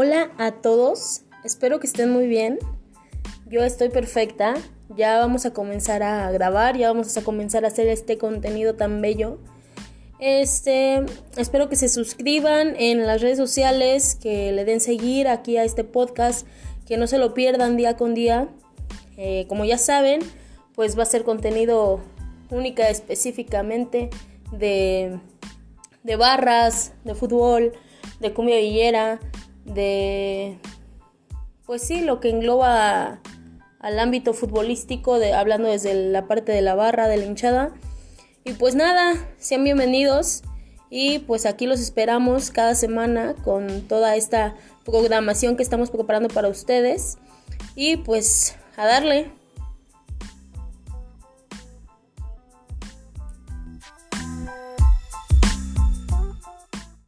Hola a todos, espero que estén muy bien. Yo estoy perfecta. Ya vamos a comenzar a grabar, ya vamos a comenzar a hacer este contenido tan bello. Este, espero que se suscriban en las redes sociales, que le den seguir aquí a este podcast, que no se lo pierdan día con día. Eh, como ya saben, pues va a ser contenido única específicamente de, de barras, de fútbol, de cumbia villera, de, pues sí, lo que engloba al ámbito futbolístico, de, hablando desde la parte de la barra, de la hinchada. Y pues nada, sean bienvenidos y pues aquí los esperamos cada semana con toda esta programación que estamos preparando para ustedes. Y pues a darle.